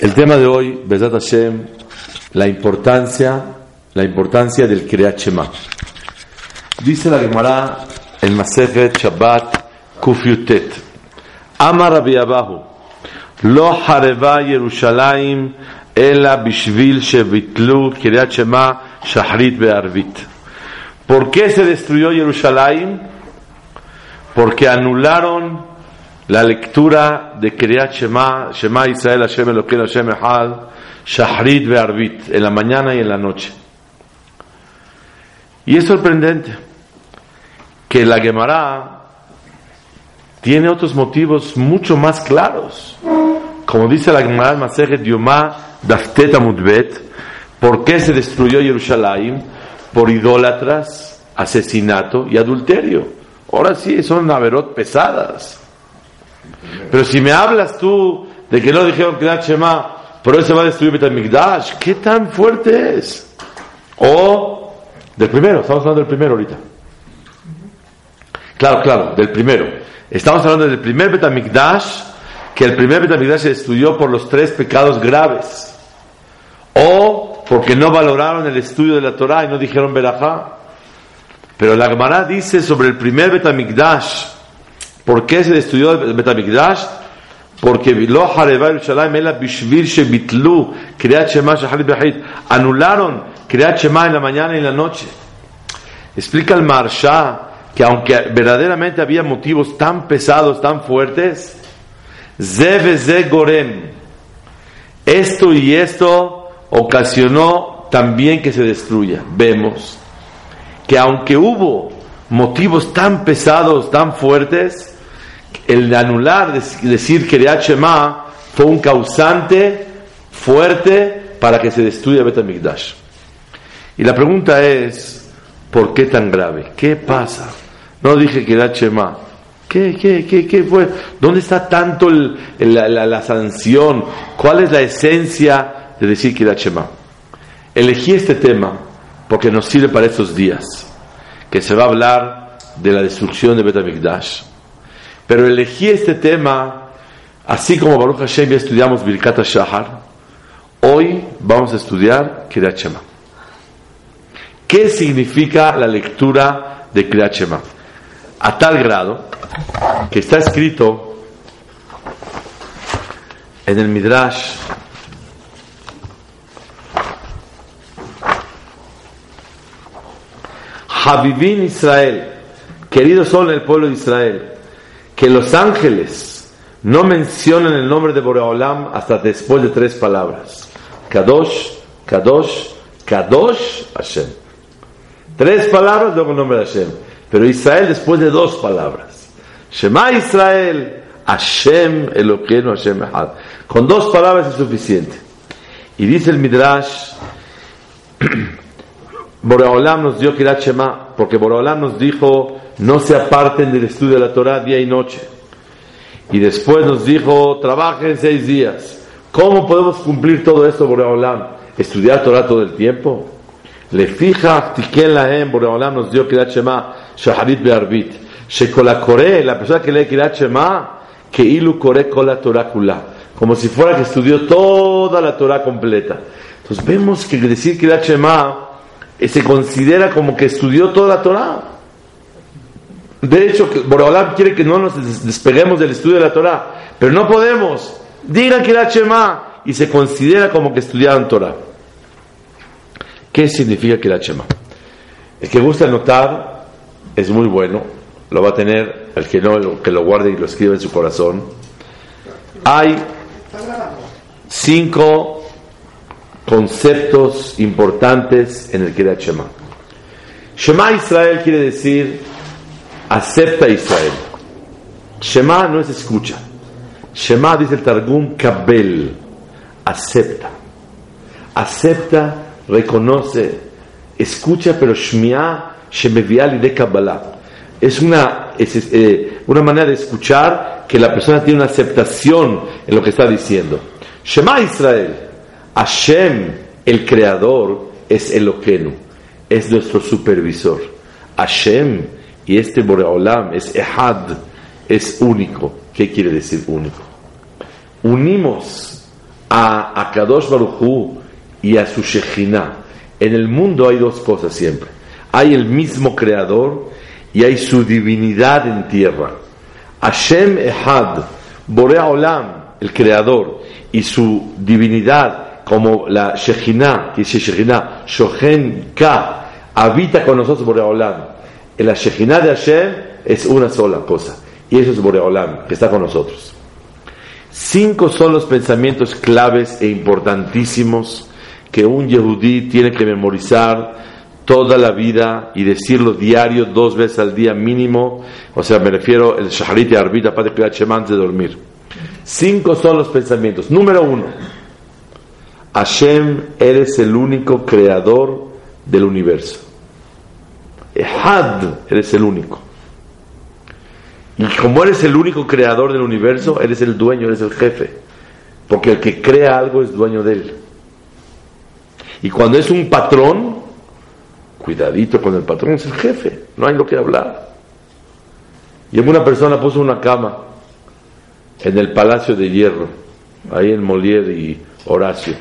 El tema de hoy, Besat Hashem, la importancia, la importancia del Kriyat. Dice la Gemara en Masechet Shabbat Kufyutet. Amar Rabbi Abahu, lo hareva Yerushalayim ela bishvil shevitlu Kriyat Shema shahrit be'arvit. ¿Por qué se destruyó Jerusalén? Porque anularon la lectura de Kriyat Shema, Shema Israel, Hashem Elokeinu, Hashem Echad, Shahrit Be'arvit, en la mañana y en la noche. Y es sorprendente que la Gemara tiene otros motivos mucho más claros. Como dice la Gemara en Masejet Yomá, Daftet Amudbet, ¿por qué se destruyó Jerusalén? Por idólatras, asesinato y adulterio. Ahora sí, son naverot pesadas. Pero si me hablas tú de que no dijeron que Shema, pero eso va a destruir Betamigdash, ¿qué tan fuerte es? O del primero, estamos hablando del primero ahorita. Claro, claro, del primero. Estamos hablando del primer Betamigdash, que el primer Betamigdash se destruyó por los tres pecados graves. O porque no valoraron el estudio de la Torah y no dijeron Berajá. Pero la Gemara dice sobre el primer Betamigdash, ¿por qué se destruyó el Betamigdash? Porque lo anularon Kriyat Shema en la mañana y en la noche. Explica el Marsha que aunque verdaderamente había motivos tan pesados, tan fuertes, Zeve Gorem, esto y esto ocasionó también que se destruya. Vemos que aunque hubo motivos tan pesados, tan fuertes, el anular, decir que Shema fue un causante fuerte para que se destruya Betamigdash. Y la pregunta es, ¿por qué tan grave? ¿Qué pasa? No dije que Shema. ¿Qué, qué, qué, qué fue? ¿Dónde está tanto la, sanción? ¿Cuál es la esencia de decir que Shema? Elegí este tema porque nos sirve para estos días, que se va a hablar de la destrucción de Betamigdash. Pero elegí este tema, así como Baruch Hashem ya estudiamos Birkat Shahar, hoy vamos a estudiar Kirat Shema. ¿Qué significa la lectura de Kirat Shema? A tal grado que está escrito en el Midrash Habibin Israel, queridos son el pueblo de Israel, que los ángeles no mencionan el nombre de Boreolam hasta después de tres palabras. Kadosh, Kadosh, Kadosh Hashem. Tres palabras, luego el nombre de Hashem. Pero Israel después de dos palabras. Shema Israel, Hashem Eloqueno, Hashem Echad. Con dos palabras es suficiente. Y dice el Midrash, Boreolam nos dio Kirat Shema, porque Boreolam nos dijo, no se aparten del estudio de la Torah día y noche. Y después nos dijo, trabajen seis días. ¿Cómo podemos cumplir todo esto, Boreolam? ¿Estudiar Torah todo el tiempo? Le fija, lahem, Boreolam nos dio Kirat Shema, Shaharit Bearbit. Shekolakore, la persona que lee Kirat Shema, que ilu kore la Torah kula. Como si fuera que estudió toda la Torah completa. Entonces vemos que decir Kirat Shema eh, se considera como que estudió toda la Torah. De hecho, Borolam quiere que no nos despeguemos del estudio de la Torah, pero no podemos. Digan que era Shema y se considera como que estudiaron Torah. ¿Qué significa que era Shema? El que gusta anotar es muy bueno, lo va a tener el que no, que lo guarde y lo escriba en su corazón. Hay cinco conceptos importantes en el Kirat Shema. Shema Israel quiere decir acepta Israel. Shema no es escucha. Shema dice el Targum Kabel, acepta. Acepta, reconoce, escucha, pero Shmiá Shemevial de Kabbalah. Es una, es, eh, una manera de escuchar que la persona tiene una aceptación en lo que está diciendo. Shema Israel, Hashem, el creador, es Eloquenu, es nuestro supervisor. Hashem y este Boreolam es Ehad, es único. ¿Qué quiere decir único? Unimos a Akadosh Baruchu y a su Shekhinah. En el mundo hay dos cosas siempre. Hay el mismo creador y hay su divinidad en tierra. Hashem Ehad, Boreolam, el creador, y su divinidad como la Shekhinah, que dice Shekhinah, Shohen Ka, habita con nosotros Boreolam. En la de Hashem es una sola cosa, y eso es Boreolam, que está con nosotros. Cinco son los pensamientos claves e importantísimos que un Yehudí tiene que memorizar toda la vida y decirlo diario, dos veces al día mínimo. O sea, me refiero el Shaharit y Arbita para antes de dormir. Cinco son los pensamientos. Número uno, Hashem, eres el único creador del universo. Ehad, eres el único. Y como eres el único creador del universo, eres el dueño, eres el jefe. Porque el que crea algo es dueño de él. Y cuando es un patrón, cuidadito con el patrón, es el jefe, no hay lo que hablar. Y una persona puso una cama en el Palacio de Hierro, ahí en Molière y Horacio.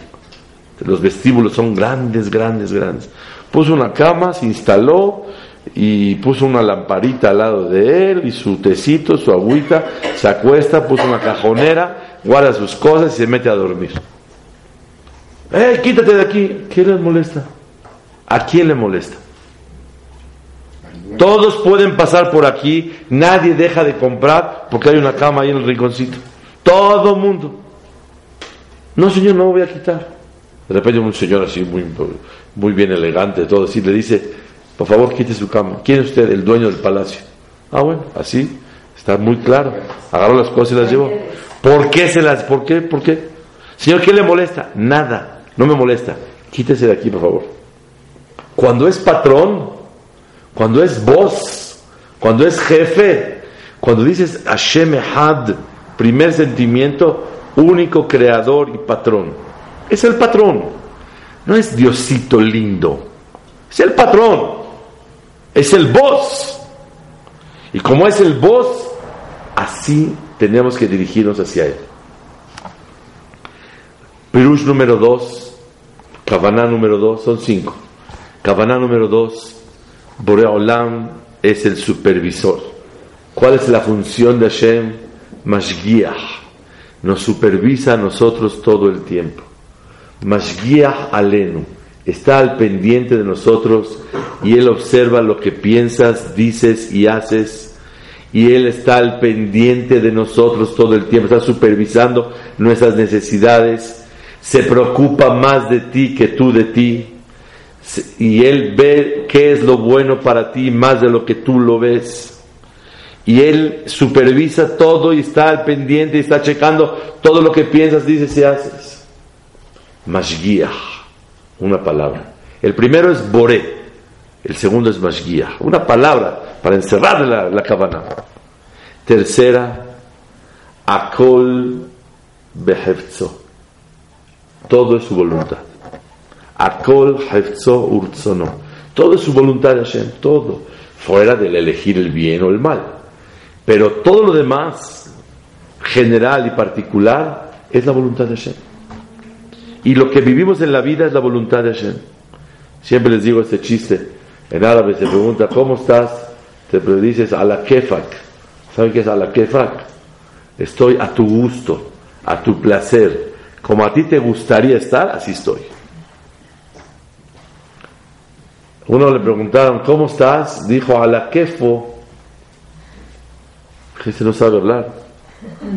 Los vestíbulos son grandes, grandes, grandes. Puso una cama, se instaló y puso una lamparita al lado de él y su tecito, su agüita, se acuesta, puso una cajonera, guarda sus cosas y se mete a dormir. ¡Eh, quítate de aquí! ¿Qué les molesta? ¿A quién le molesta? Todos pueden pasar por aquí, nadie deja de comprar porque hay una cama ahí en el rinconcito. Todo mundo. No, señor, no voy a quitar. De repente un señor así muy, muy bien elegante, todo así, le dice, por favor, quite su cama. ¿Quién es usted? El dueño del palacio. Ah, bueno, así, está muy claro. Agarró las cosas y las llevó. ¿Por qué se las, por qué, por qué? Señor, ¿qué le molesta? Nada, no me molesta. Quítese de aquí, por favor. Cuando es patrón, cuando es voz, cuando es jefe, cuando dices Hashem Ehad, primer sentimiento, único creador y patrón. Es el patrón, no es Diosito lindo, es el patrón, es el voz. Y como es el voz, así tenemos que dirigirnos hacia él. Pirush número dos, Kavaná número dos, son cinco. Kavaná número dos, Boreolam es el supervisor. ¿Cuál es la función de Hashem? Mashgiach. Nos supervisa a nosotros todo el tiempo. Mashgiach alenu. Está al pendiente de nosotros y Él observa lo que piensas, dices y haces. Y Él está al pendiente de nosotros todo el tiempo. Está supervisando nuestras necesidades. Se preocupa más de ti que tú de ti y Él ve qué es lo bueno para ti más de lo que tú lo ves. Y Él supervisa todo y está al pendiente y está checando todo lo que piensas, dices y haces. Mashgiach, una palabra. El primero es Boré, el segundo es Mashgiach, una palabra para encerrar la, la cabana. Tercera, Akol Behefzo. Todo es su voluntad. Akol Hefzo Urtzono. Todo es su voluntad de Hashem, todo. Fuera del elegir el bien o el mal. Pero todo lo demás, general y particular, es la voluntad de Hashem. Y lo que vivimos en la vida es la voluntad de Hashem. Siempre les digo este chiste. En árabe se pregunta, ¿cómo estás? Te dices, a la kefak. ¿Saben qué es a la kefak? Estoy a tu gusto, a tu placer. Como a ti te gustaría estar, así estoy. Uno le preguntaron, ¿cómo estás? Dijo, a la kefo. No sabe hablar.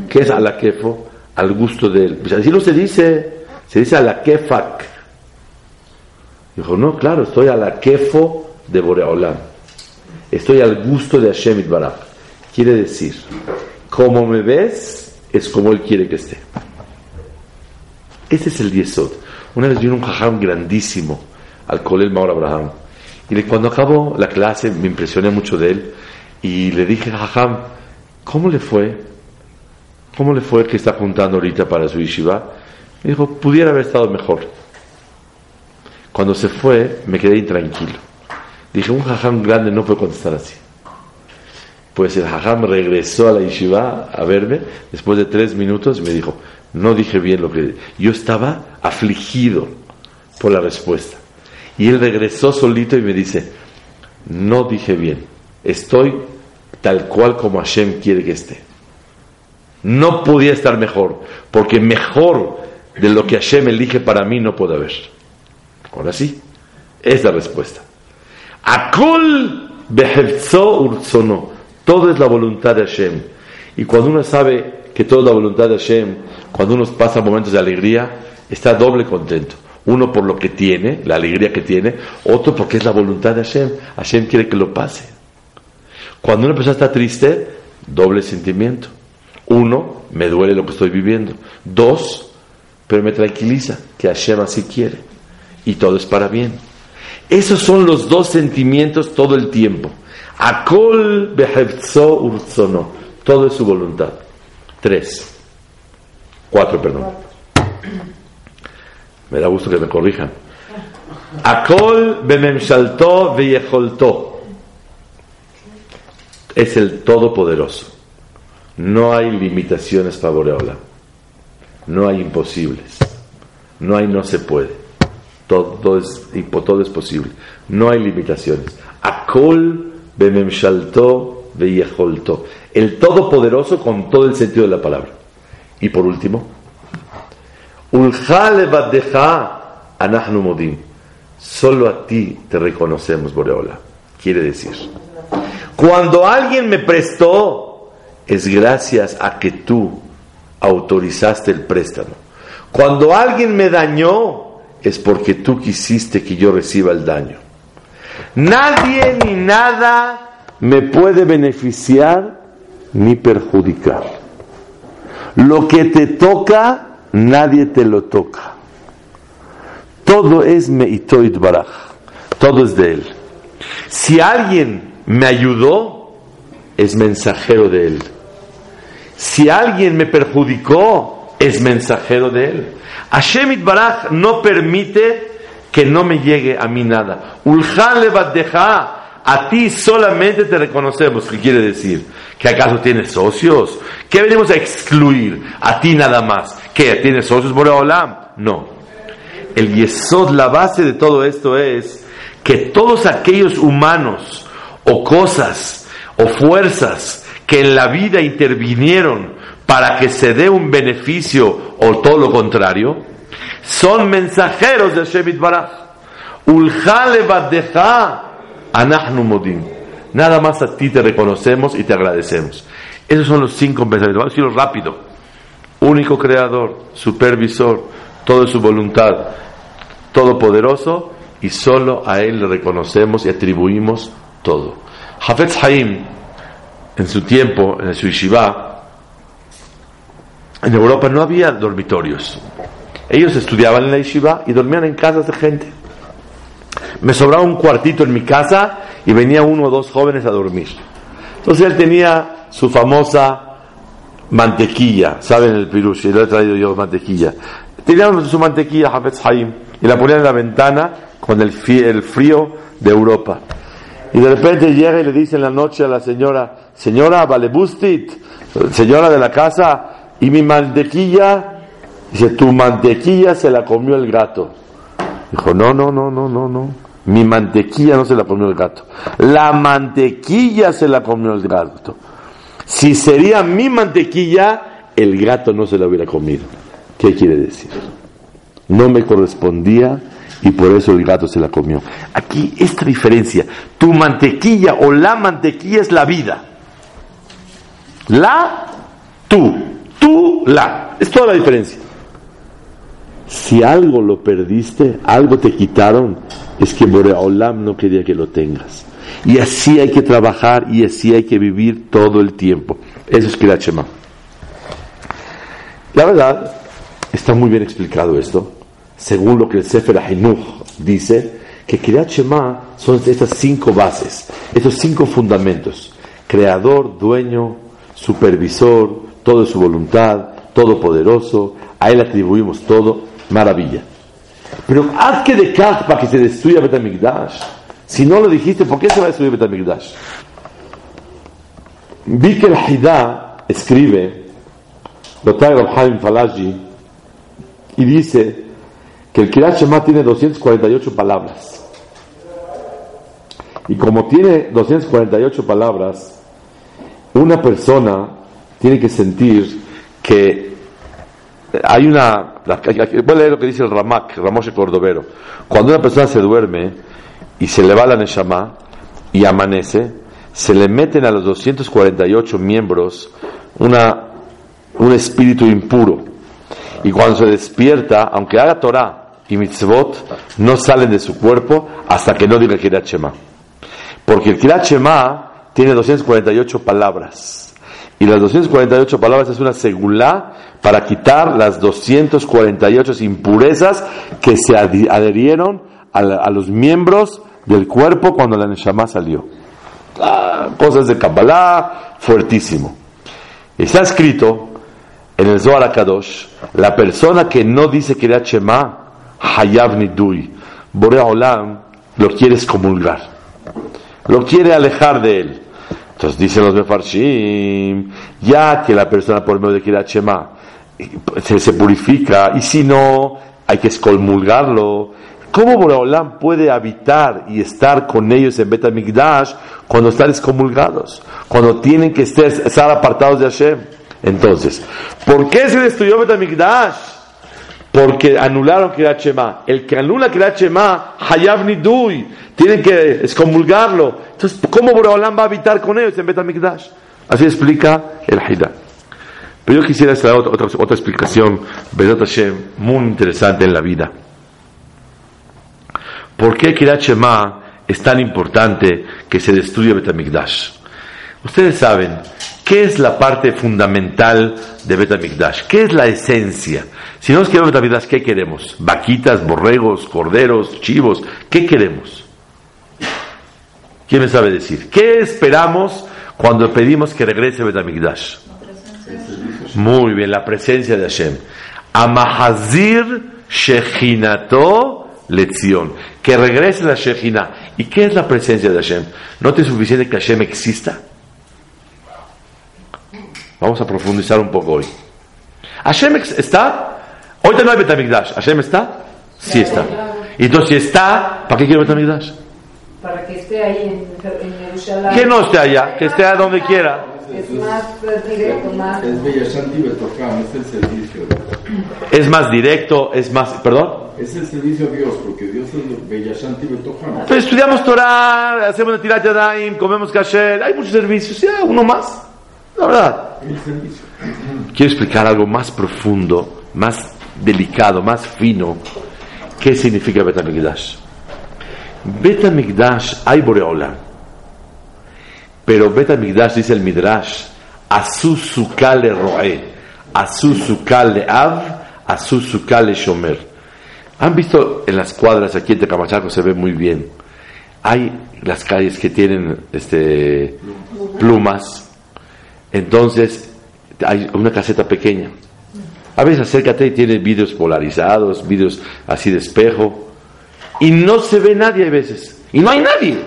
¿Qué es a la kefo? Al gusto de él. Pues así no se dice, se dice a la kefak. Dijo, no, claro, estoy a la kefo de Boreolam. Estoy al gusto de Hashem Itbaraj. Quiere decir, como me ves, es como Él quiere que esté. Ese es el Yesod. Una vez vino un jajam grandísimo al Colel Maur Abraham. Y cuando acabó la clase me impresioné mucho de él. Y le dije, jajam, ¿cómo le fue? ¿Cómo le fue que está juntando ahorita para su yeshiva? Dijo, pudiera haber estado mejor. Cuando se fue, me quedé intranquilo. Dije, un jajam grande no puede contestar así. Pues el jajam regresó a la yeshiva a verme después de tres minutos me dijo, no dije bien lo que... Yo estaba afligido por la respuesta. Y él regresó solito y me dice, no dije bien, estoy tal cual como Hashem quiere que esté. No podía estar mejor, porque mejor de lo que Hashem elige para mí no puede haber. Ahora sí, es la respuesta. Akol urzono. Todo es la voluntad de Hashem. Y cuando uno sabe que toda la voluntad de Hashem, cuando uno pasa momentos de alegría, está doble contento. Uno por lo que tiene, la alegría que tiene, otro porque es la voluntad de Hashem. Hashem quiere que lo pase. Cuando una persona está triste, doble sentimiento. Uno, me duele lo que estoy viviendo. Dos, pero me tranquiliza, que Hashem así quiere. Y todo es para bien. Esos son los dos sentimientos todo el tiempo. Akol urzono. Todo es su voluntad. Tres. Cuatro, perdón. Me da gusto que me corrijan. Akol bememshalto veyecholto. Es el Todopoderoso. No hay limitaciones para No hay imposibles. No hay no se puede. Todo, es, todo es posible. No hay limitaciones. Akol bememshalto veyecholto. El Todopoderoso con todo el sentido de la palabra. Y por último, modim. Solo a ti te reconocemos, Boreola. Quiere decir, cuando alguien me prestó, es gracias a que tú autorizaste el préstamo. Cuando alguien me dañó, es porque tú quisiste que yo reciba el daño. Nadie ni nada me puede beneficiar ni perjudicar. Lo que te toca, nadie te lo toca. Todo es Meitoid Baraj. Todo es de él. Si alguien me ayudó, es mensajero de él. Si alguien me perjudicó, es mensajero de él. Hashem Baraj no permite que no me llegue a mí nada. Ulhan deja a ti solamente te reconocemos. ¿Qué quiere decir? ¿Que acaso tienes socios? ¿Qué venimos a excluir? A ti nada más. ¿Qué? ¿Tienes socios, Boreolam? No. El yesod, la base de todo esto es que todos aquellos humanos o cosas o fuerzas que en la vida intervinieron para que se dé un beneficio o todo lo contrario, son mensajeros de Shemit Baraj. Nada más a ti te reconocemos y te agradecemos. Esos son los cinco pensamientos. Vamos a decirlo rápido. Único creador, supervisor, todo su voluntad, todopoderoso, y solo a Él le reconocemos y atribuimos todo. Hafez Haim, en su tiempo, en su yeshiva, en Europa no había dormitorios. Ellos estudiaban en la yeshiva y dormían en casas de gente. Me sobraba un cuartito en mi casa y venía uno o dos jóvenes a dormir. Entonces él tenía su famosa mantequilla, ¿saben el pirush? Y lo he traído yo mantequilla. Tenía su mantequilla, Hafez Haim, y la ponía en la ventana con el, frío de Europa. Y de repente llega y le dice en la noche a la señora, señora Valebustit, señora de la casa, y mi mantequilla, dice, tu mantequilla se la comió el gato. Dijo, no, no, no, no, no, no. Mi mantequilla no se la comió el gato. La mantequilla se la comió el gato. Si sería mi mantequilla, el gato no se la hubiera comido. ¿Qué quiere decir? No me correspondía y por eso el gato se la comió. Aquí esta diferencia. Tu mantequilla o la mantequilla es la vida. La, tú. Tú, la. Es toda la diferencia. Si algo lo perdiste, algo te quitaron, es que Boreolam no quería que lo tengas. Y así hay que trabajar y así hay que vivir todo el tiempo. Eso es Kirat Shema. La verdad, está muy bien explicado esto, según lo que el Sefer Ahinuch dice, que Kirat Shema son estas cinco bases, estos cinco fundamentos. Creador, dueño, supervisor, todo su voluntad, todopoderoso, a él atribuimos todo, maravilla. Pero haz que de para que se destruya Betamigdash. Si no lo dijiste, ¿por qué se va a destruir Betamigdash? El Hidá escribe, trae Rabhaim Falaji, y dice que el Kirat Shema tiene 248 palabras. Y como tiene 248 palabras, una persona tiene que sentir que hay una. Voy a leer lo que dice el Ramak, Ramoshe Cordovero. Cuando una persona se duerme y se le va la Neshama y amanece, se le meten a los 248 miembros una, un espíritu impuro. Y cuando se despierta, aunque haga Torah y mitzvot, no salen de su cuerpo hasta que no diga Kirat Shema. Porque el Kirat tiene 248 palabras. Y las 248 palabras es una segulá para quitar las 248 impurezas que se adherieron a, los miembros del cuerpo cuando la Neshama salió. Ah, cosas de Kabbalah, fuertísimo. Está escrito en el Zohar Kadosh, la persona que no dice era Shema, Hayav Nidui, Borea Olam, lo quiere excomulgar, lo quiere alejar de él. Entonces dicen los Mefarshim, ya que la persona por medio de Kirat Shema se, se, purifica, y si no, hay que excomulgarlo. ¿Cómo Boreolam puede habitar y estar con ellos en Betamigdash cuando están excomulgados? Cuando tienen que estar apartados de Hashem. Entonces, ¿por qué se destruyó Betamigdash? Porque anularon Kirat Shema. El que anula Kirat Shema, Hayav Nidui, tienen que excomulgarlo. Entonces, ¿cómo Boreolam va a habitar con ellos en Betamigdash? Así explica el Haidah. Pero yo quisiera hacer otra, otra, explicación, Hashem, muy interesante en la vida. ¿Por qué Kirat Shema es tan importante que se destruya Betamigdash? Ustedes saben, ¿qué es la parte fundamental de Betamigdash? ¿Qué es la esencia? Si no nos queremos Betamigdash, ¿qué queremos? Vaquitas, borregos, corderos, chivos, ¿qué queremos? ¿Quién me sabe decir? ¿Qué esperamos cuando pedimos que regrese Betamigdash? Muy bien, la presencia de Hashem. Amahazir Shechinato lección. Que regrese la Shechina. ¿Y qué es la presencia de Hashem? ¿No te es suficiente que Hashem exista? Vamos a profundizar un poco hoy. ¿Hashem está? Hoy no hay Betamigdash. ¿Hashem está? Sí está. Y entonces si está, ¿para qué quiero Betamigdash? Para que esté ahí en, en Jerusalén. Que no esté allá, que esté a donde quiera. Es más directo, más... Es es el servicio. Es más directo, es más... ¿Perdón? Es el servicio a Dios, porque Dios es Bellashanti Betocam. Pero estudiamos Torah, hacemos la tirat yadayim, comemos kasher, hay muchos servicios, ya, uno más. La verdad. El servicio. Quiero explicar algo más profundo, más delicado, más fino. ¿Qué significa Betamigdash? Betamigdash hay Boreolam pero Betamigdash dice el Midrash, Asusukale Roe, Asusukale Av, Asusukale Shomer. ¿Han visto en las cuadras aquí en Tecamachaco? Se ve muy bien. Hay las calles que tienen este, plumas. Entonces, hay una caseta pequeña. A veces acércate y tiene vidrios polarizados, vidrios así de espejo. Y no se ve nadie a veces. Y no hay nadie.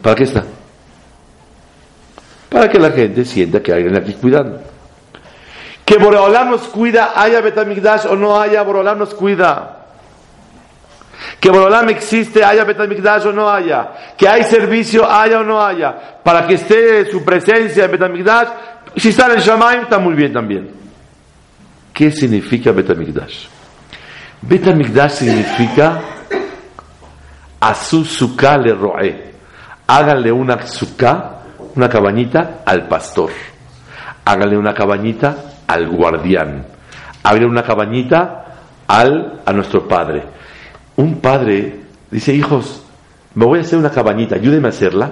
¿Para qué está? para que la gente sienta que alguien aquí cuidando. Que Boreolam nos cuida, haya Betamigdash o no haya, Boreolam nos cuida. Que Boreolam existe, haya Betamigdash o no haya. Que hay servicio, haya o no haya. Para que esté su presencia en Betamigdash. Si está en el está muy bien también. ¿Qué significa Betamigdash? Betamigdash significa Azuzuka le roe. Háganle una suka una cabañita al pastor, hágale una cabañita al guardián, hágale una cabañita al, a nuestro padre. Un padre dice, hijos, me voy a hacer una cabañita, ayúdenme a hacerla,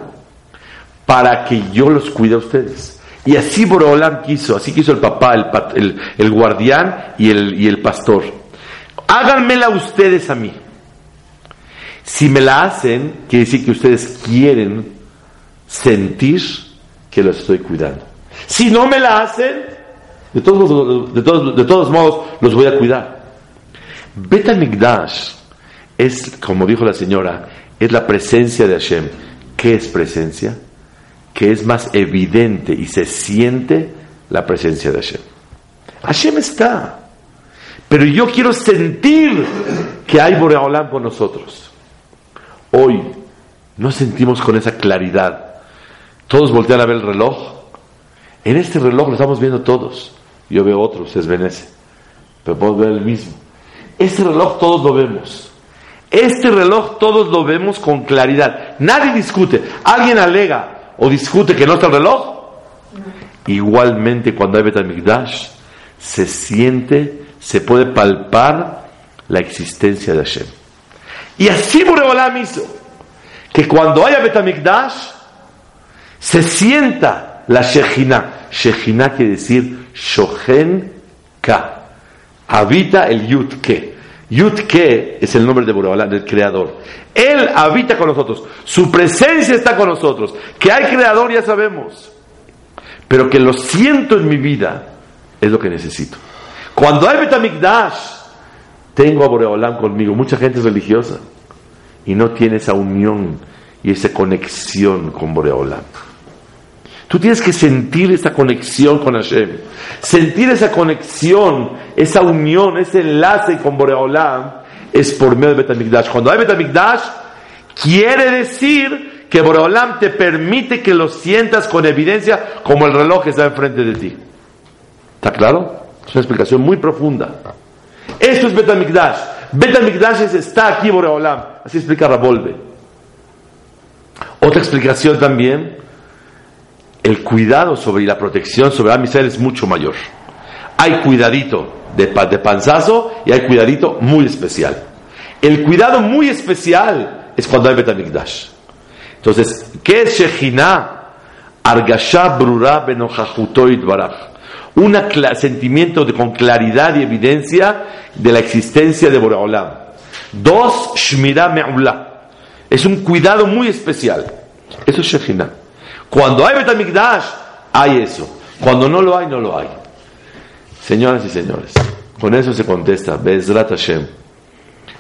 para que yo los cuide a ustedes. Y así Borolam quiso, así quiso el papá, el, el- guardián y el, y el pastor. Háganmela ustedes a mí. Si me la hacen, quiere decir que ustedes quieren sentir que los estoy cuidando. Si no me la hacen, de todos, modos- de todos, de todos modos los voy a cuidar. Bet HaMikdash es, como dijo la señora, es la presencia de Hashem. ¿Qué es presencia? Que es más evidente y se siente la presencia de Hashem. Hashem está. Pero yo quiero sentir que hay Boreolam con nosotros. Hoy no sentimos con esa claridad. Todos voltean a ver el reloj. En este reloj lo estamos viendo todos. Yo veo otro, ustedes ven ese. Pero podemos ver el mismo. Este reloj todos lo vemos. Este reloj todos lo vemos con claridad. Nadie discute. ¿Alguien alega o discute que no está el reloj? Igualmente cuando hay Betamigdash se siente, se puede palpar la existencia de Hashem. Y así Boreolam hizo que cuando haya Betamigdash se sienta la Shejina. Shejina quiere decir Shohen Ka. Habita el Yud Ke. Yud Ke es el nombre de Boreolam, del Creador. Él habita con nosotros. Su presencia está con nosotros. Que hay Creador ya sabemos. Pero que lo siento en mi vida es lo que necesito. Cuando hay Betamigdash, tengo a Boreolam conmigo. Mucha gente es religiosa y no tiene esa unión y esa conexión con Boreolam. Tú tienes que sentir esa conexión con Hashem, sentir esa conexión, esa unión, ese enlace con Boreolam es por medio de Betamigdash. Cuando hay Betamigdash, quiere decir que Boreolam te permite que lo sientas con evidencia como el reloj que está enfrente de ti. ¿Está claro? Es una explicación muy profunda. Esto es Betamigdash. Betamigdash es está aquí Boreolam. Así explica Rabolve. Otra explicación también, el cuidado sobre y la protección sobre Am Israel es mucho mayor. Hay cuidadito de, de panzazo y hay cuidadito muy especial. El cuidado muy especial es cuando hay Betamigdash. Entonces, ¿qué es Shejina? Argasha brura. Un sentimiento de, con claridad y evidencia de la existencia de Boreolam. Dos, Shmira Me'ula. Es un cuidado muy especial. Eso es Shejina. Cuando hay Betamigdash, hay eso. Cuando no lo hay, no lo hay. Señoras y señores, con eso se contesta, Bezrat Hashem.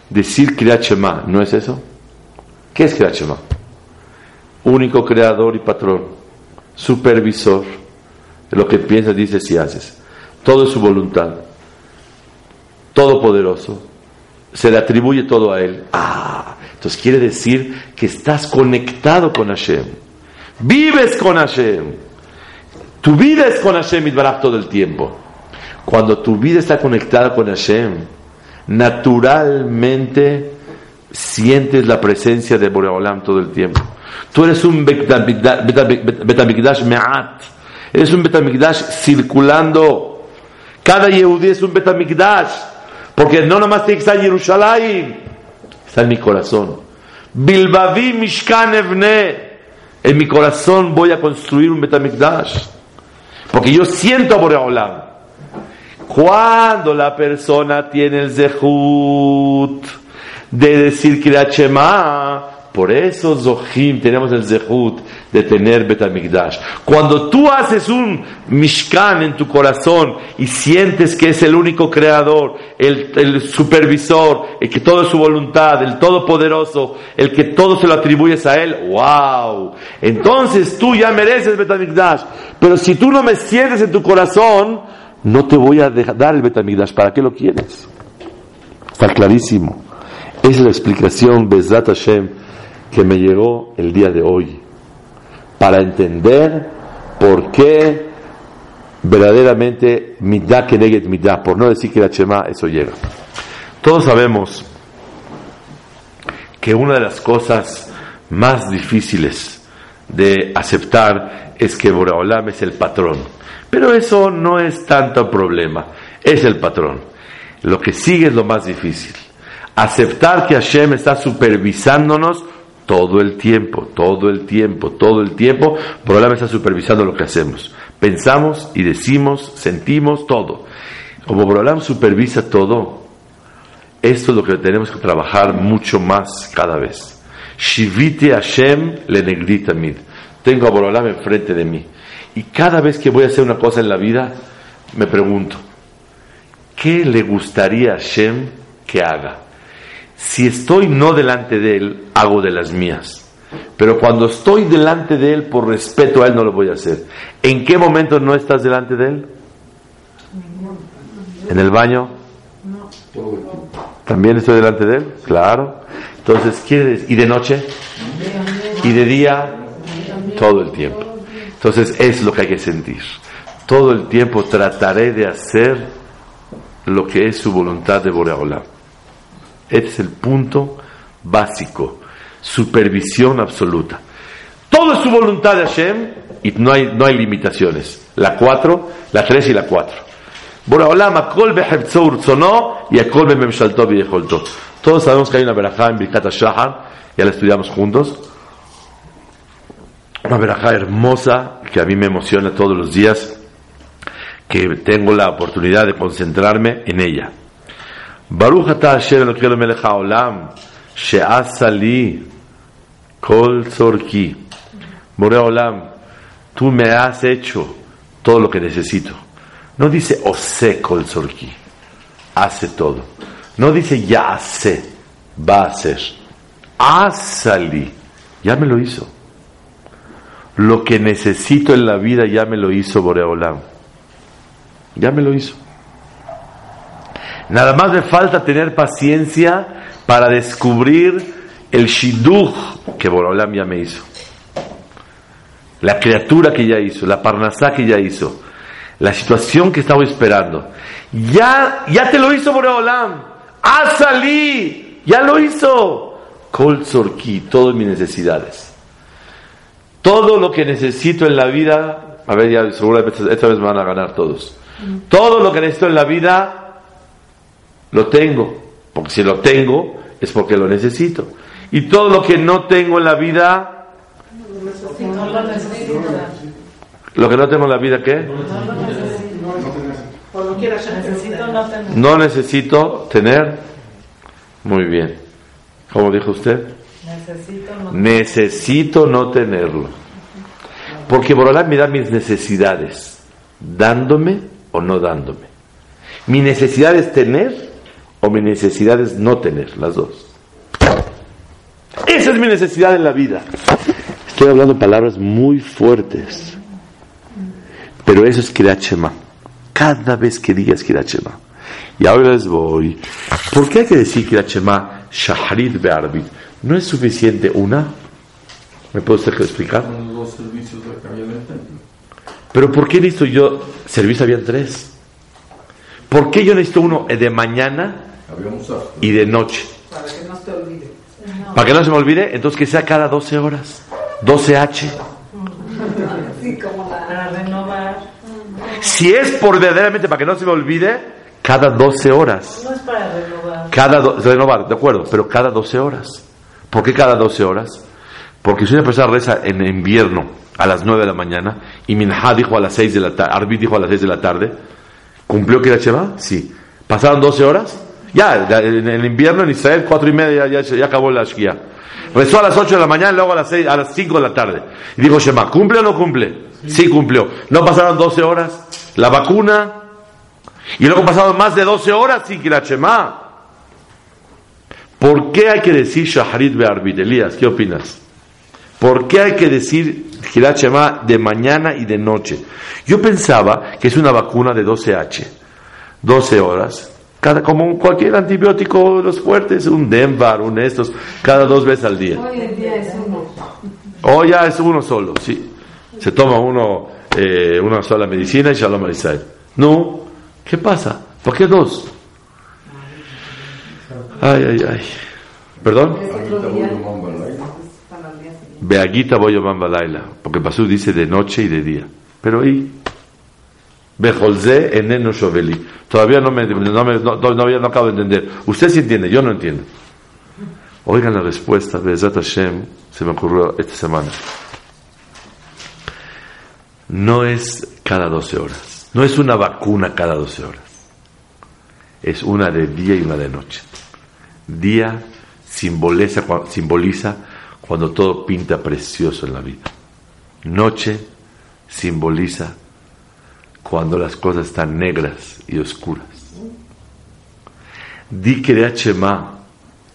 Decir Kriyat Shema, ¿no es eso? ¿Qué es Kriyat Shema? Único creador y patrón, supervisor de lo que piensas, dices y haces. Todo es su voluntad, todopoderoso. Se le atribuye todo a Él. Ah, entonces quiere decir que estás conectado con Hashem. Vives con Hashem. Tu vida es con Hashem Itbaraj todo el tiempo. Cuando tu vida está conectada con Hashem, naturalmente sientes la presencia de Boreolam todo el tiempo. Tú eres un Betamigdash Me'at. Eres un Betamigdash circulando. Cada Yehudí es un Betamigdash. Porque no nomás tiene que estar en Jerusalén, está en mi corazón. Bilbavi Mishkan Evne. En mi corazón voy a construir un Betamigdash. Porque yo siento a Boreolam. Cuando la persona tiene el zehut de decir Kriyat Shema, por eso Zohim tenemos el zehut de tener Betamigdash. Cuando tú haces un Mishkan en tu corazón y sientes que es el único creador, el, supervisor, el que todo es su voluntad, el todopoderoso, el que todo se lo atribuyes a él, wow. Entonces tú ya mereces Betamigdash. Pero si tú no me sientes en tu corazón, no te voy a dar el Betamigdash. ¿Para qué lo quieres? Está clarísimo. Es la explicación, Bezrat Hashem, que me llegó el día de hoy. Para entender por qué verdaderamente Midah Keneged Midah, por no decir que la Shema, eso llega. Todos sabemos que una de las cosas más difíciles de aceptar es que Boreolam es el patrón. Pero eso no es tanto problema, es el patrón. Lo que sigue es lo más difícil. Aceptar que Hashem está supervisándonos todo el tiempo, todo el tiempo, todo el tiempo, Borolam está supervisando lo que hacemos. Pensamos y decimos, sentimos todo. Como Borolam supervisa todo, esto es lo que tenemos que trabajar mucho más cada vez. Shivite Hashem le negrita mid. Tengo a Borolam enfrente de mí. Y cada vez que voy a hacer una cosa en la vida, me pregunto, ¿qué le gustaría a Hashem que haga? Si estoy no delante de Él, hago de las mías. Pero cuando estoy delante de Él, por respeto a Él, no lo voy a hacer. ¿En qué momento no estás delante de Él? ¿En el baño? ¿También estoy delante de Él? Claro. Entonces. ¿Y de noche? ¿Y de día? Todo el tiempo. Entonces, es lo que hay que sentir. Todo el tiempo trataré de hacer lo que es su voluntad de Boreolam. Este es el punto básico. Supervisión absoluta. Todo es su voluntad de Hashem y no hay, no hay limitaciones. La cuatro, la tres y la cuatro. Boreolam, akol behevtzor sono y akol memshalto vieholto. Todos sabemos que hay una verajá en Birkat Shahar, ya la estudiamos juntos. Una verajá hermosa que a mí me emociona todos los días, que tengo la oportunidad de concentrarme en ella. Baruch ata Hashem Elokeinu melech haolam, she'asa li kol tzorki. Borea Olam, tú me has hecho todo lo que necesito. No dice ose kol tzorki, hace todo. No dice ya hace, va a hacer. Asali, ya me lo hizo. Lo que necesito en la vida ya me lo hizo Borea Olam. Ya me lo hizo. Nada más me falta tener paciencia para descubrir el shidduch que Borolam ya me hizo. La criatura que ya hizo, la parnasá que ya hizo, la situación que estaba esperando. Ya, ya te lo hizo Borolam. ¡Ah, salí! Ya lo hizo. Kol todas mis necesidades. Todo lo que necesito en la vida, a ver, ya seguramente esta vez me van a ganar todos. Todo lo que necesito en la vida lo tengo, porque si lo tengo es porque lo necesito. Y todo lo que no tengo en la vida, lo que no tengo en la vida, ¿qué? No necesito tener. Muy bien. ¿Cómo dijo usted? Necesito no tenerlo. Porque Borolá me da mis necesidades, dándome o no dándome. Mi necesidad es tener o mi necesidad es no tener, las dos. Esa es mi necesidad en la vida. Estoy hablando palabras muy fuertes, pero eso es Kirachema. Cada vez que digas Kirachema. Y ahora les voy. ¿Por qué hay que decir Kirachema Shahrid Be'arbit? ¿No es suficiente una? ¿Me puedo usted explicar? Son los dos servicios acá y en el templo. Pero ¿por qué necesito yo? Servicio habían tres. ¿Por qué yo necesito uno de mañana. Y de noche? Para que no te olvides. Para que no se me olvide, entonces que sea cada 12 horas. 12H. Sí, como la... Para renovar. Si es por verdaderamente para que no se me olvide, cada 12 horas. No es para renovar. Cada do- renovar, de acuerdo, pero cada 12 horas. ¿Por qué cada 12 horas? Porque si una persona reza en invierno a las 9 de la mañana y Minha dijo a las 6 de la tarde, Arbit dijo a las 6 de la tarde, ¿cumplió que Shema? Sí. ¿Pasaron 12 horas? Ya, en el invierno en Israel, 4 y media, ya, ya, ya acabó la Shkia. Rezó a las 8 de la mañana, luego a las, 6, a las 5 de la tarde. Y dijo Shema, ¿cumple o no cumple? Sí, cumplió. ¿No pasaron 12 horas? La vacuna. Y luego pasaron más de 12 horas sin que la Shema. ¿Por qué hay que decir Shaharit Be'arbit? Elías, ¿qué opinas? ¿Por qué hay que decir Hirat Shema de mañana y de noche? Yo pensaba que es una vacuna de 12H, 12 horas, cada, como cualquier antibiótico, los fuertes, un Denvar, un estos, cada dos veces al día. Hoy en día es uno. O ya es uno solo, sí. Se toma uno, eh, una sola medicina y Shalom al Israel. No, ¿qué pasa? ¿Por qué dos? Ay, ay, ay. ¿Perdón? Otro voy a Laila. Beaguita porque Pasú dice de noche y de día. Pero ahí, Bejolze eneno Shoveli. Todavía no me, no, me, no- no acabo de entender. Usted sí entiende, yo no entiendo. Oigan la respuesta, Bezat Hashem, se me ocurrió esta semana. No es cada 12 horas, no es una vacuna cada 12 horas, es una de día y una de noche. Día simboliza, simboliza cuando todo pinta precioso en la vida. Noche simboliza cuando las cosas están negras y oscuras. Di Shema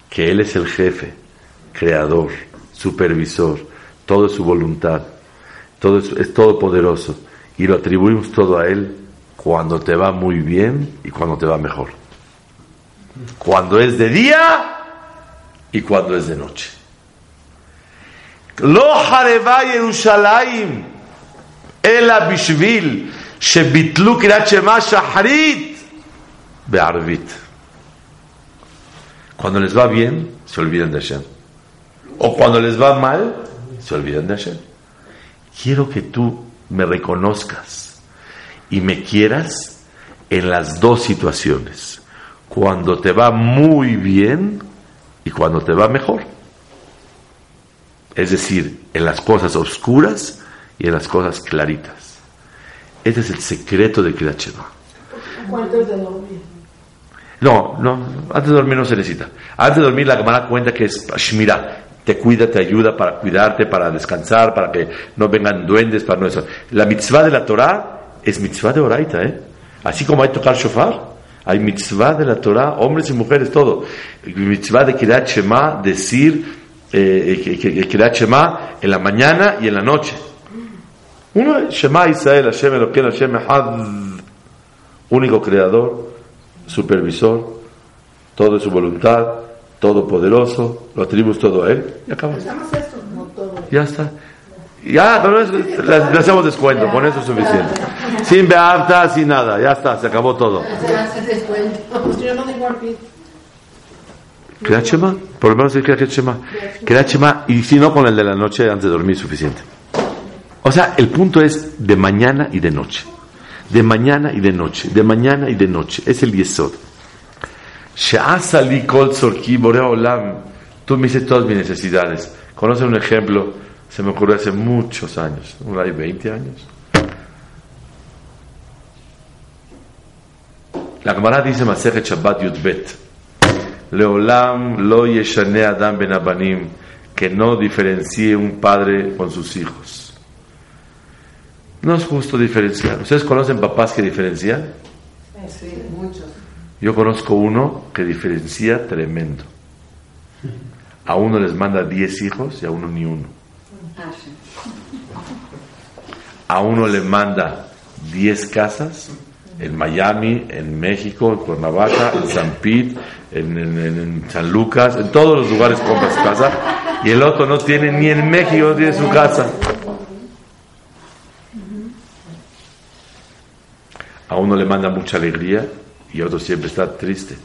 que Él es el jefe, creador, supervisor, todo es su voluntad, todo es, es todopoderoso y lo atribuimos todo a Él cuando te va muy bien y cuando te va mejor. Cuando es de día y cuando es de noche. Lo hareva Yerushalayim ela bishvil shebitlu kirat shema shaharit be'arvit. Cuando les va bien, se olvidan de Hashem. O cuando les va mal, se olvidan de Hashem. Quiero que tú me reconozcas y me quieras en las dos situaciones. Cuando te va muy bien y cuando te va mejor. Es decir, en las cosas oscuras y en las cosas claritas. Este es el secreto de Kriyat ¿Cuántos de dormir? No, no, antes de dormir no se necesita. Antes de dormir la cámara cuenta que es Shmira, te cuida, te ayuda para cuidarte, para descansar, para que no vengan duendes, para no eso. La mitzvah de la Torah es mitzvah de Oraita, ¿eh? Así como hay tocar shofar, hay mitzvah de la Torah, hombres y mujeres, todo. Mitzvah de Shema, decir eh, Shema en la mañana y en la noche. Uno es Shema Israel, Hashem Eloquén, Hashem Echad, único creador, supervisor, todo es su voluntad, todopoderoso, lo atribuimos todo a Él y acabamos. Todo. Ya está. Ya, pero es- le, le hacemos descuento, con eso es suficiente. Sin beapta, sin nada, ya está, se acabó todo. Descuento. Pues Shema, por lo menos es Kriyat Shema. Shema, y si no, con el de la noche antes de dormir suficiente. O sea, el punto es de mañana y de noche. De mañana y de noche. De mañana y de noche. Es el yesod. She'asa li kol tzorki borea olam. Tú me dices todas mis necesidades. Conoce un ejemplo, se me ocurrió hace muchos años, unos hay 20 años. La Gemara dice Masechet Shabbat Yudbet. Leolam lo yeshane Adam ben Abanim, que no diferencie un padre con sus hijos. No es justo diferenciar. ¿Ustedes conocen papás que diferencian? Sí, muchos. Yo conozco uno que diferencia tremendo. A uno les manda 10 hijos y a uno ni uno. A uno le manda 10 casas en Miami, en México, en Cuernavaca, en San Pete, en, en- en- en San Lucas, en todos los lugares compra su casa. Y el otro no tiene ni en México, no tiene su casa. A uno le manda mucha alegría y a otro siempre está triste.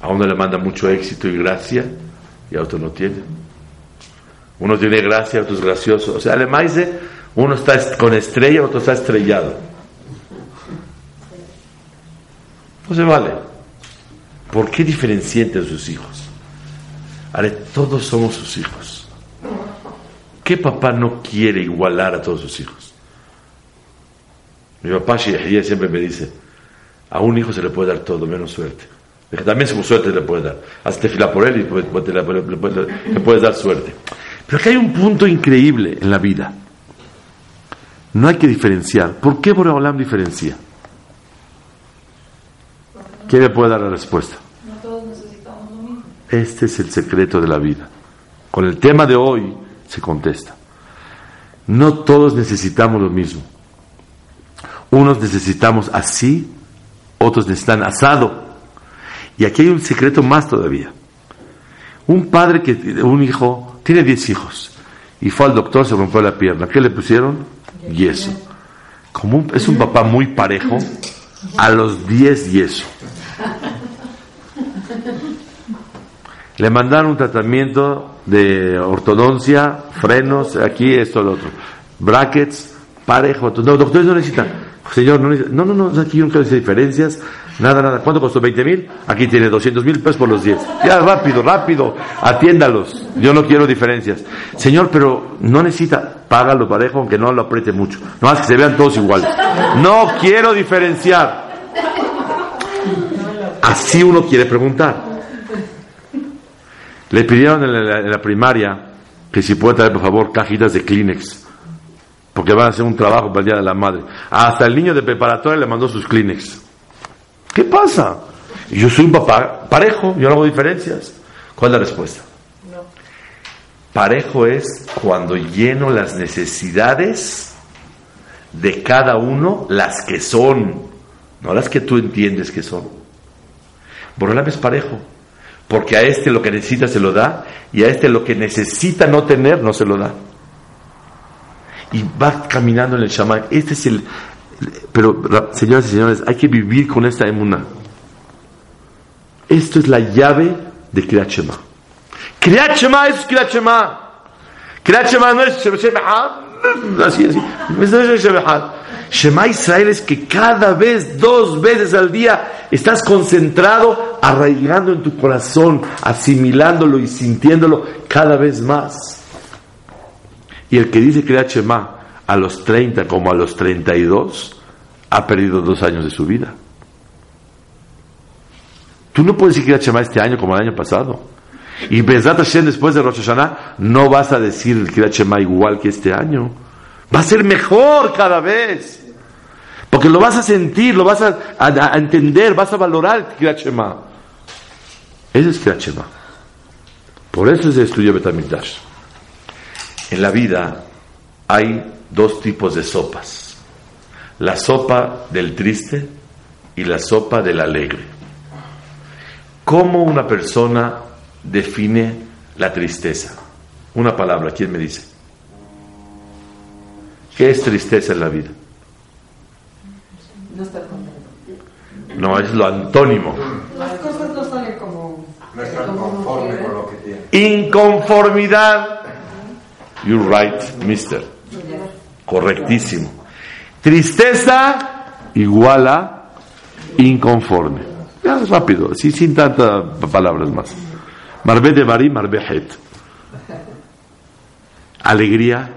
A uno le manda mucho éxito y gracia y a otro no tiene. Uno tiene gracia, otro es gracioso. O sea, dice, uno está est- con estrella, otro está estrellado. No se vale. ¿Por qué diferencia entre sus hijos? Ale, todos somos sus hijos. ¿Qué papá no quiere igualar a todos sus hijos? Mi papá siempre me dice, a un hijo se le puede dar todo, menos suerte. Dije, también su suerte le puede dar. Hazte fila por él y pues, pues, le, le- le puedes dar suerte. Pero aquí hay un punto increíble en la vida. No hay que diferenciar. ¿Por qué Boreolam diferencia? ¿Quién me puede dar la respuesta? No todos necesitamos lo mismo. Este es el secreto de la vida. Con el tema de hoy se contesta. No todos necesitamos lo mismo. Unos necesitamos así, otros necesitan asado. Y aquí hay un secreto más todavía. Un padre que un hijo tiene 10 hijos y fue al doctor, se rompió la pierna. ¿Qué le pusieron? Yeso. Como es un papá muy parejo, a los 10 yeso. Le mandaron un tratamiento de ortodoncia, frenos, aquí esto, lo otro. Brackets, parejo. No, doctores no necesitan. Señor, no. No, no, no, aquí yo nunca hice diferencias. Nada, nada. ¿Cuánto costó? ¿20 mil? Aquí tiene 200 mil pesos por los 10. Ya, rápido, rápido. Atiéndalos. Yo no quiero diferencias. Señor, pero no necesita. Págalo parejo, aunque no lo apriete mucho. No más que se vean todos iguales. No quiero diferenciar. Así uno quiere preguntar. Le pidieron en la primaria que si puede traer, por favor, cajitas de Kleenex. Porque van a hacer un trabajo para el Día de la Madre. Hasta el niño de preparatoria le mandó sus Kleenex. ¿Qué pasa? Yo soy un papá parejo, yo no hago diferencias. ¿Cuál es la respuesta? Parejo es cuando lleno las necesidades de cada uno, las que son, no las que tú entiendes que son. Borolam es parejo, porque a este lo que necesita se lo da y a este lo que necesita no tener no se lo da. Y va caminando en el shaman. Este es el. Pero, ra- señoras y señores, hay que vivir con esta emuna. Esto es la llave de Kriyat Shema. Kriyat Shema es Kriyat Shema. Kriyat Shema no es Shem Shem Echad. Así, así. Es. Shema Israel es que cada vez, dos veces al día, estás concentrado, arraigando en tu corazón, asimilándolo y sintiéndolo cada vez más. Y el que dice Kriyat Shema a los 30 como a los 32, ha perdido dos años de su vida. Tú no puedes decir Kriyat Shema este año como el año pasado. Y Bezat Hashem después de Rosh Hashanah, no vas a decir el Kriyat Shema igual que este año. Va a ser mejor cada vez. Porque lo vas a sentir, lo vas a, entender, vas a valorar el Kriyat Shema. Ese es Kriyat Shema. Por eso se estudió Betamigdash. En la vida hay dos tipos de sopas. La sopa del triste y la sopa del alegre. ¿Cómo una persona define la tristeza? Una palabra, ¿quién me dice? ¿Qué es tristeza en la vida? No está contento. No, es lo antónimo. Las cosas no salen como. No estar conforme con lo que tiene. Inconformidad. You're right, mister. Correctísimo. Tristeza igual a inconforme. Ya, rápido, así sin tantas palabras más. Marbe de Bari, Marbe Het. Alegría.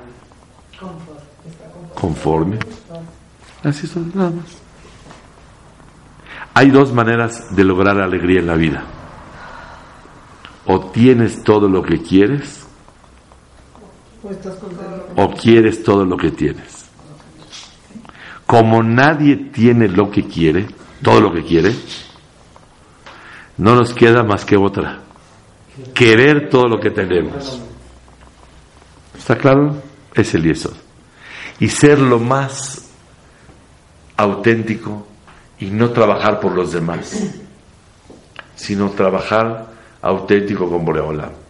Conforme. Así son, nada más. Hay dos maneras de lograr alegría en la vida. O tienes todo lo que quieres, O contento. o quieres todo lo que tienes. Como nadie tiene lo que quiere, todo lo que quiere, no nos queda más que otra. Querer todo lo que tenemos. ¿Está claro? Es el yeso. Y ser lo más auténtico y no trabajar por los demás, sino trabajar auténtico con Boreolam.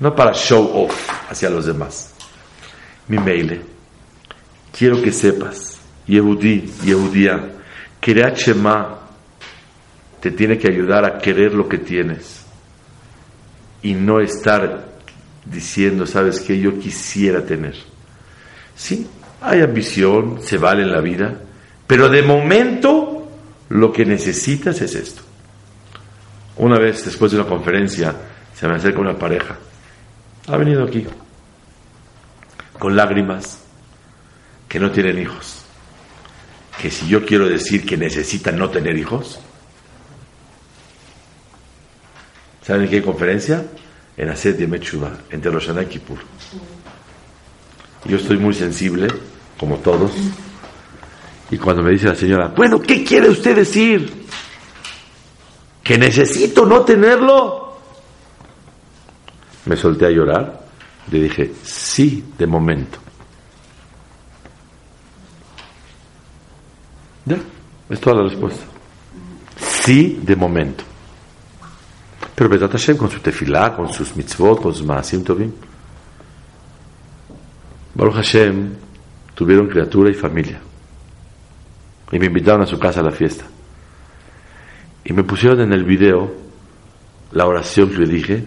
No para show off hacia los demás. Mi mail. Quiero que sepas, Yehudí, Yehudía, Kiryat Shema te tiene que ayudar a querer lo que tienes y no estar diciendo, sabes que yo quisiera tener. Sí, hay ambición, se vale en la vida, pero de momento lo que necesitas es esto. Una vez después de una conferencia se me acerca una pareja, ha venido aquí con lágrimas, que no tienen hijos, que si yo quiero decir que necesitan no tener hijos, ¿saben en qué conferencia? En Aset de Mechuba, entre Rosh Hashanah y Kippur. Yo estoy muy sensible, como todos, y cuando me dice la señora, bueno, ¿qué quiere usted decir? ¿Que necesito no tenerlo? Me solté a llorar, le dije, sí, de momento. Ya, es toda la respuesta. Sí, de momento. Pero Bezat Hashem con su tefilá, con sus mitzvot, con sus maasim tovim. Baruch Hashem tuvieron criatura y familia. Y me invitaron a su casa a la fiesta. Y me pusieron en el video la oración que le dije,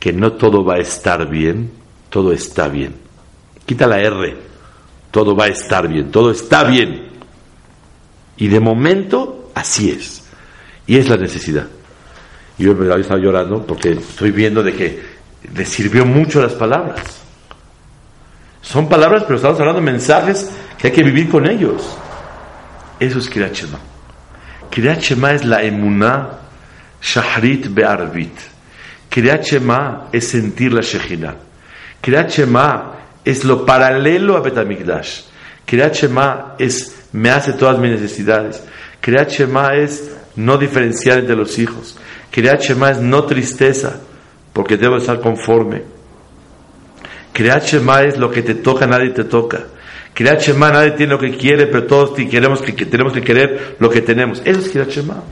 que no todo va a estar bien, todo está bien. Quita la R, todo va a estar bien, todo está bien. Y de momento, así es. Y es la necesidad. Yo me estaba llorando porque estoy viendo de que le sirvió mucho las palabras. Son palabras, pero estamos hablando de mensajes que hay que vivir con ellos. Eso es. Kirat Shema es la emuná shahrit be'arvit. Kirat Shema es sentir la Shejina. Kirat Shema es lo paralelo a Betamikdash. Shema es me hace todas mis necesidades. Kirat Shema es no diferenciar entre los hijos. Kirat Shema es no tristeza, porque debo estar conforme. Kirat Shema es lo que te toca, nadie te toca. Kirat Shema, nadie tiene lo que quiere, pero todos queremos que, que tenemos que querer lo que tenemos. Eso es Kirat Shema.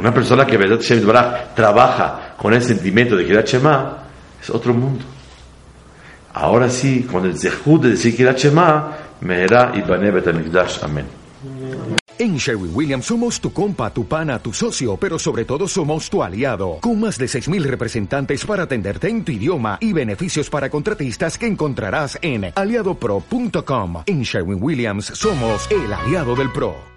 Una persona que Baraj trabaja con el sentimiento de Kirat Shema es otro mundo. Ahora sí, con el zehut de decir Kirat Shema, Meherá y Betamikdash. Amén. En Sherwin Williams somos tu compa, tu pana, tu socio, pero sobre todo somos tu aliado, con más de 6.000 representantes para atenderte en tu idioma y beneficios para contratistas que encontrarás en aliadopro.com. En Sherwin Williams somos el aliado del PRO.